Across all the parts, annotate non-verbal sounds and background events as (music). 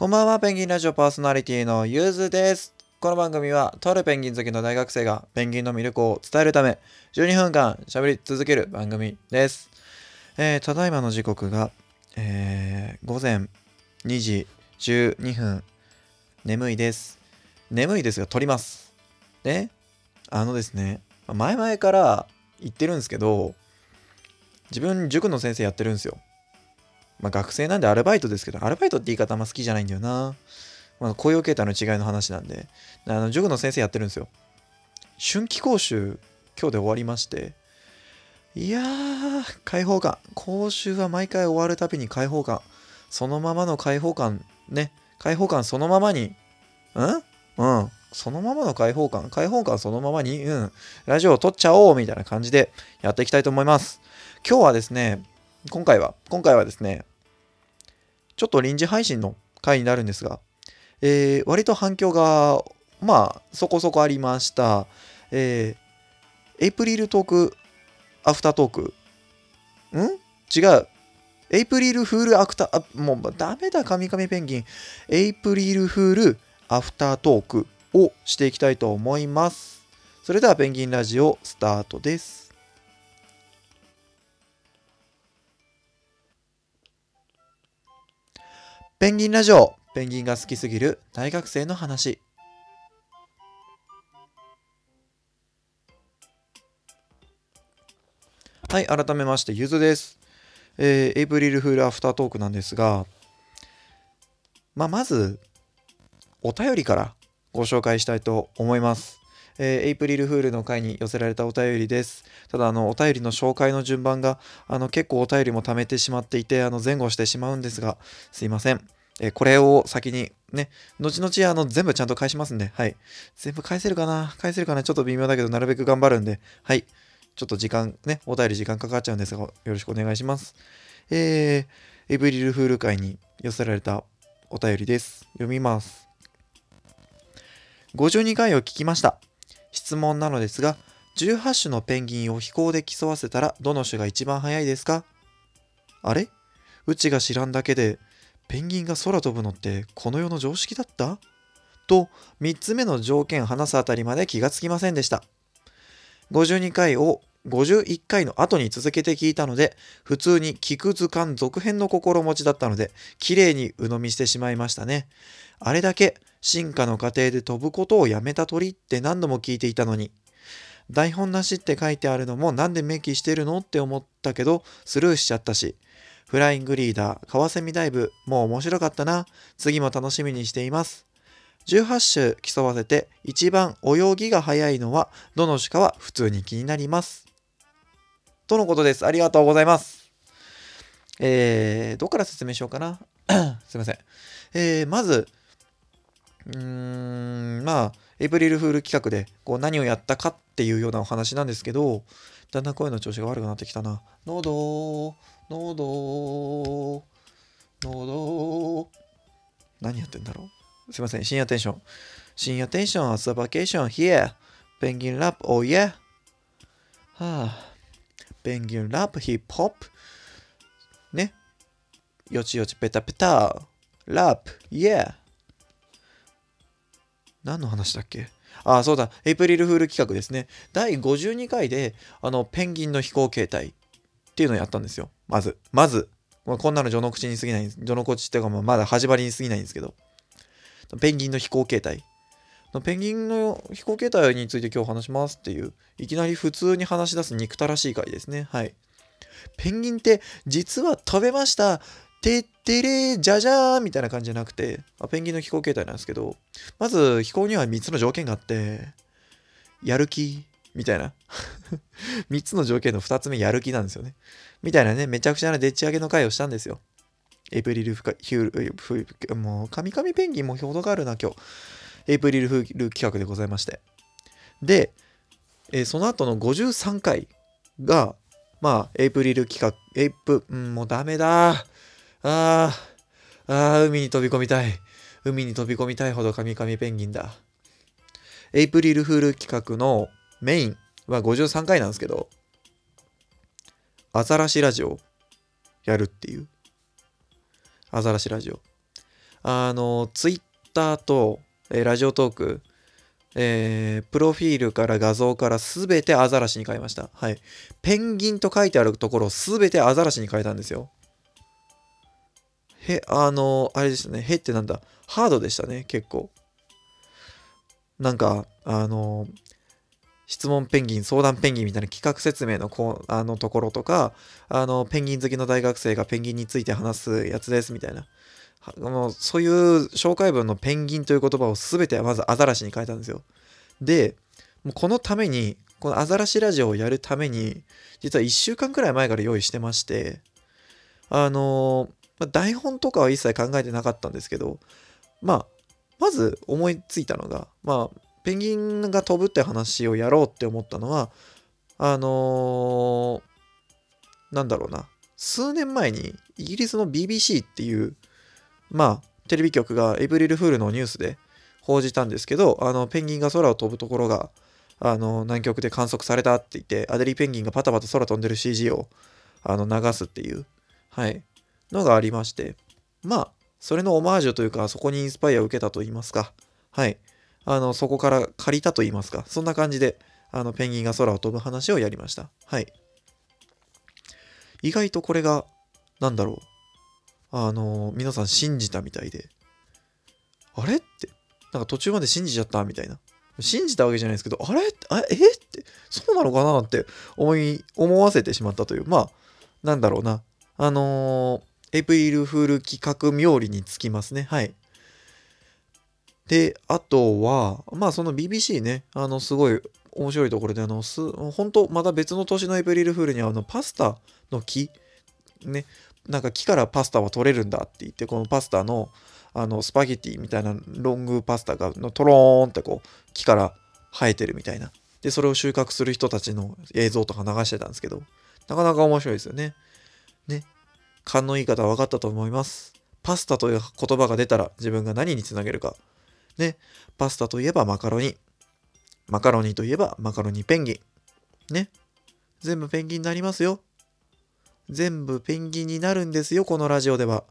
こんばんは、ペンギンラジオパーソナリティのゆうずです。この番組は、とあるペンギン好きの大学生がペンギンの魅力を伝えるため、12分間喋り続ける番組です。えーただいまの時刻が、えー午前2時12分、眠いです。眠いですが、撮ります。で、あのですね、前々から言ってるんですけど、自分、塾の先生やってるんですよ。まあ、学生なんでアルバイトですけど、アルバイトって言い方あんま好きじゃないんだよな。まあ、雇用形態の違いの話なんで、あの塾の先生やってるんですよ。春季講習、今日で終わりまして、いやー、開放感。講習は毎回終わるたびに開放感。そのままの開放感、ね。開放感そのままに、ん？うん。そのままの開放感。開放感そのままに、うん。ラジオを撮っちゃおうみたいな感じでやっていきたいと思います。今日はですね、今回は、今回はですね、ちょっと臨時配信の回になるんですが、えー割と反響が、まあ、そこそこありました。えーエイプリルトーク、アフタートーク。ん？違う。エイプリルフールアクター、あもうダメだ、カミカミペンギン。エイプリルフールアフタートークをしていきたいと思います。それではペンギンラジオスタートです。ペンギンラジオ。ペンギンが好きすぎる大学生の話。はい改めましてゆずです、えーエイプリルフールアフタートークなんですがまあまずお便りからご紹介したいと思います。えーエイプリルフールの回に寄せられたお便りです。ただ、あの、お便りの紹介の順番が、あの、結構お便りも貯めてしまっていて、あの、前後してしまうんですが、すいません。えこれを先にね、後々あの全部ちゃんと返しますんで、はい。全部返せるかな？返せるかな？ちょっと微妙だけど、なるべく頑張るんで、はい。ちょっと時間、ね、お便り時間かかっちゃうんですが、よろしくお願いします。えー、エイプリルフール会に寄せられたお便りです。読みます。52回を聞きました。質問なのですが、18種のペンギンを飛行で競わせたら、どの種が一番速いですか？あれ？うちが知らんだけで、ペンギンが空飛ぶのってこの世の常識だった？と3つ目の条件話すあたりまで気がつきませんでした。52回を51回の後に続けて聞いたので普通に聞く図鑑続編の心持ちだったので綺麗に鵜呑みしてしまいましたね。あれだけ進化の過程で飛ぶことをやめた鳥って何度も聞いていたのに台本なしって書いてあるのもなんで明記してるのって思ったけどスルーしちゃったしフライングリーダー、カワセミダイブ、もう面白かったな。次も楽しみにしています。18種競わせて一番泳ぎが早いのはどの種かは普通に気になります。とのことです。ありがとうございます。えー、どこから説明しようかな。(clears throat) すいません。えー、まず、うーん、まあ、エイプリルフール企画でこう何をやったかっていうようなお話なんですけど、だんだん声の調子が悪くなってきたな。喉、喉、喉。何やってんだろう？すいません、深夜テンション。深夜テンション、朝バケーション、here。ペンギンラップ、oh yeah。はあ。ペンギンラップ、ヒップホップ。ね。よちよち、ペタペタ。ラップ、yeah。何の話だっけ？ああ、そうだ。エイプリルフール企画ですね。第52回で、あの、ペンギンの飛行形態っていうのをやったんですよ。まず。まず。まあこんなの序の口に過ぎない。序の口っていうか、まだ始まりに過ぎないんですけど。ペンギンの飛行形態。ペンギンの飛行形態について今日話しますっていう、いきなり普通に話し出す憎たらしい回ですね。はい。ペンギンって実は飛べましたてってれじゃじゃーみたいな感じじゃなくて、あペンギンの飛行形態なんですけど、まず飛行には3つの条件があって、やる気みたいな。(laughs) 3つの条件の2つ目やる気なんですよね。みたいなね、めちゃくちゃなでっち上げの回をしたんですよ。エイプリルフカヒュール、もう、カミカミペンギンも表があるな、今日。エイプリルフール企画でございまして。で、えーその後の53回が、まあ、エイプリル企画、エイプ、うん、もうダメだ。あー、あー、海に飛び込みたい。海に飛び込みたいほどカミカミペンギンだ。エイプリルフール企画のメインは53回なんですけど、アザラシラジオやるっていう。アザラシラジオ。あの、ツイッターと、えーラジオトーク、えープロフィールから画像からすべてアザラシに変えました。はい。ペンギンと書いてあるところをすべてアザラシに変えたんですよ。へ、あの、あれでしたね。へってなんだ。ハードでしたね、結構。なんか、あの、質問ペンギン、相談ペンギンみたいな企画説明のこうあのところとか、あの、ペンギン好きの大学生がペンギンについて話すやつですみたいな。はもうそういう紹介文のペンギンという言葉を全てまずアザラシに変えたんですよ。で、もうこのために、このアザラシラジオをやるために、実は1週間くらい前から用意してまして、あのまあ台本とかは一切考えてなかったんですけど、まあ、まず思いついたのが、まあ、ペンギンが飛ぶって話をやろうって思ったのは、あのーなんだろうな、数年前にイギリスの BBC っていう、まあ、テレビ局がエイプリルフールのニュースで報じたんですけど、あの、ペンギンが空を飛ぶところが、あの、南極で観測されたって言って、アデリーペンギンがパタパタ空飛んでる CG を、あの、流すっていう、はい、のがありまして、まあ、それのオマージュというか、そこにインスパイアを受けたと言いますか、はい、あの、そこから借りたと言いますか、そんな感じで、あの、ペンギンが空を飛ぶ話をやりました。はい。意外とこれが、なんだろう。あの、皆さん信じたみたいで、あれって、なんか途中まで信じちゃったみたいな。信じたわけじゃないですけど、あれえって、そうなのかなって思い、思わせてしまったという、まあ、なんだろうな。あのーエプリルフール企画冥利につきますね。はい。で、あとは、まあその BBC ね、あの、すごい面白いところで、あの、す、本当また別の年のエプリルフールに、あの、パスタの木、ね、なんか木からパスタは取れるんだって言って、このパスタの、あの、スパゲティみたいなロングパスタが、のトローンってこう、木から生えてるみたいな。で、それを収穫する人たちの映像とか流してたんですけど、なかなか面白いですよね。ね。勘のいい方は分かったと思います。パスタという言葉が出たら自分が何につなげるか。ね。パスタといえばマカロニ。マカロニといえばマカロニペンギン。ね。全部ペンギンになりますよ。全部ペンギンになるんですよ、このラジオでは。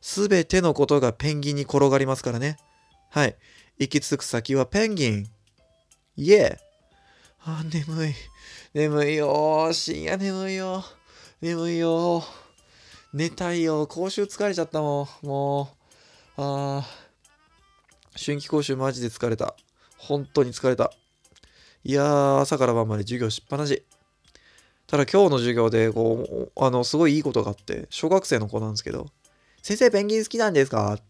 すべてのことがペンギンに転がりますからね。はい。行き着く先はペンギン。イエーあ、眠い。眠いよ。深夜眠いよ。眠いよ。寝たいよ。講習疲れちゃったもん。もう。あー。春季講習マジで疲れた。本当に疲れた。いやー、朝から晩まで授業しっぱなし。ただ今日の授業で、こう、あの、すごいいいことがあって、小学生の子なんですけど、先生ペンギン好きなんですか？って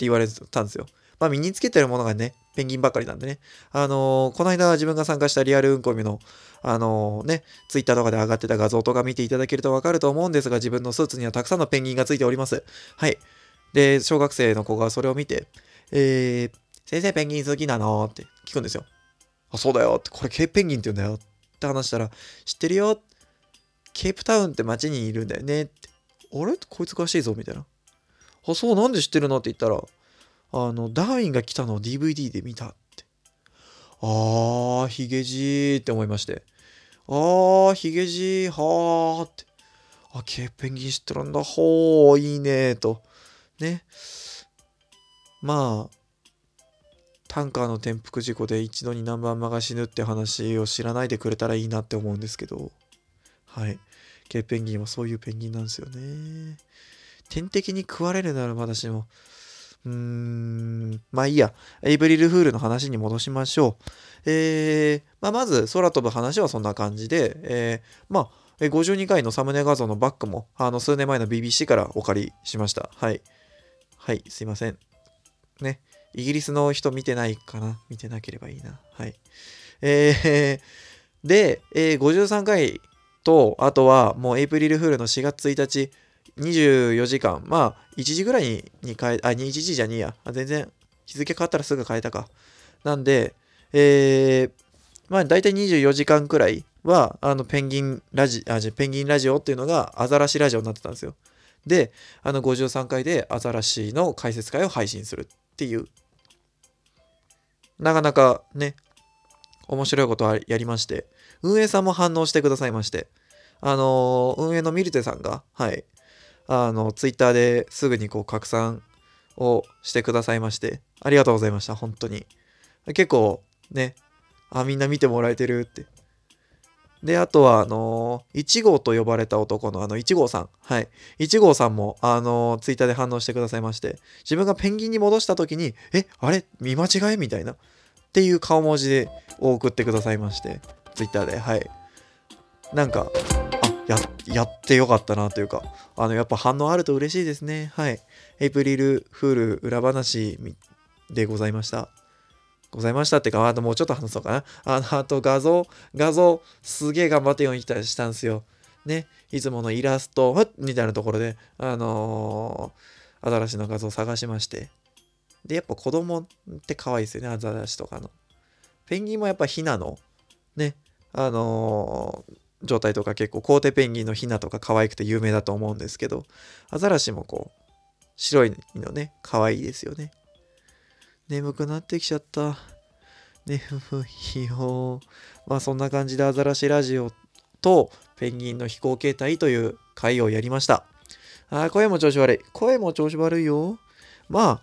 言われたんですよ。まあ身につけてるものがね、ペンギンばっかりなんでね。あのーこの間自分が参加したリアルうんこみの、あのーね、ツイッターとかで上がってた画像とか見ていただけるとわかると思うんですが、自分のスーツにはたくさんのペンギンがついております。はい。で、小学生の子がそれを見て、えー、先生ペンギン好きなのって聞くんですよ。あ、そうだよって、これケープペンギンって言うんだよって話したら、知ってるよケープタウンって街にいるんだよねって。あれ？こいつ詳しいぞみたいな。あ、そう、なんで知ってるの？って言ったら、あの、ダーウィンが来たのを DVD で見たって。あー、ヒゲじーって思いまして。あー、ヒゲじー、はーって。あ、ケーペンギン知ってるんだ。ほー、いいねーと。ね。まあ、タンカーの転覆事故で一度に何番間が死ぬって話を知らないでくれたらいいなって思うんですけど、はい。ケーペンギンはそういうペンギンなんですよね。天敵に食われるならまだしも、うーん、まあいいや。エイブリルフールの話に戻しましょう。えー、まあまず空飛ぶ話はそんな感じで、えー、まあ、52回のサムネ画像のバックも、あの、数年前の BBC からお借りしました。はい。はい、すいません。ね。イギリスの人見てないかな？見てなければいいな。はい。えー、で、えー53回と、あとはもうエイプリルフールの4月1日、24時間、まあ、1時ぐらいに変え、あ、1時じゃねえや。全然、日付変わったらすぐ変えたか。なんで、えー、まあ、大体24時間くらいは、あの、ペンギンラジ、あ、じゃペンギンラジオっていうのが、アザラシラジオになってたんですよ。で、あの、53回でアザラシの解説会を配信するっていう、なかなかね、面白いことをやりまして、運営さんも反応してくださいまして、あのー運営のミルテさんが、はい、あの、ツイッターですぐにこう拡散をしてくださいまして、ありがとうございました、本当に。結構ね、あ、みんな見てもらえてるって。で、あとは、あのー、1号と呼ばれた男のあの1号さん。はい。1号さんも、あのー、ツイッターで反応してくださいまして、自分がペンギンに戻した時に、え、あれ？見間違いみたいな。っていう顔文字で送ってくださいまして、ツイッターで。はい。なんか、や、やってよかったなというか、あの、やっぱ反応あると嬉しいですね。はい。エイプリルフール裏話でございました。ございましたってか、あともうちょっと話そうかな。あの、あと画像、画像、すげえ頑張ってようにしたんですよ。ね、いつものイラスト、みたいなところで、あのー、アザラシの画像を探しまして。で、やっぱ子供って可愛いですよね、アザラシとかの。ペンギンもやっぱヒナの、ね、あのー、状態とか結構、コーテペンギンのヒナとか可愛くて有名だと思うんですけど、アザラシもこう、白いのね、可愛いですよね。眠くなってきちゃった。眠いよ。まあそんな感じでアザラシラジオとペンギンの飛行形態という回をやりました。あ、声も調子悪い。声も調子悪いよ。まあ、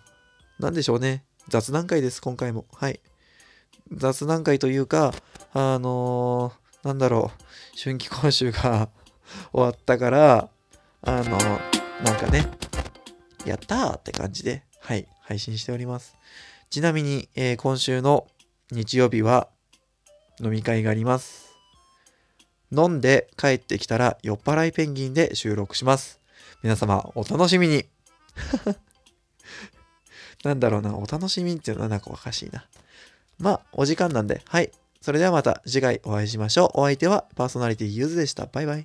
なんでしょうね。雑談会です、今回も。はい。雑談会というか、あのー、なんだろう、春季講習が (laughs) 終わったから、あの、なんかね、やったーって感じで、はい、配信しております。ちなみに、えー、今週の日曜日は飲み会があります。飲んで帰ってきたら酔っ払いペンギンで収録します。皆様お楽しみに (laughs) なんだろうな、お楽しみっていうのはなんかおかしいな。まあ、お時間なんで、はい。それではまた次回お会いしましょう。お相手はパーソナリティユーズでした。バイバイ。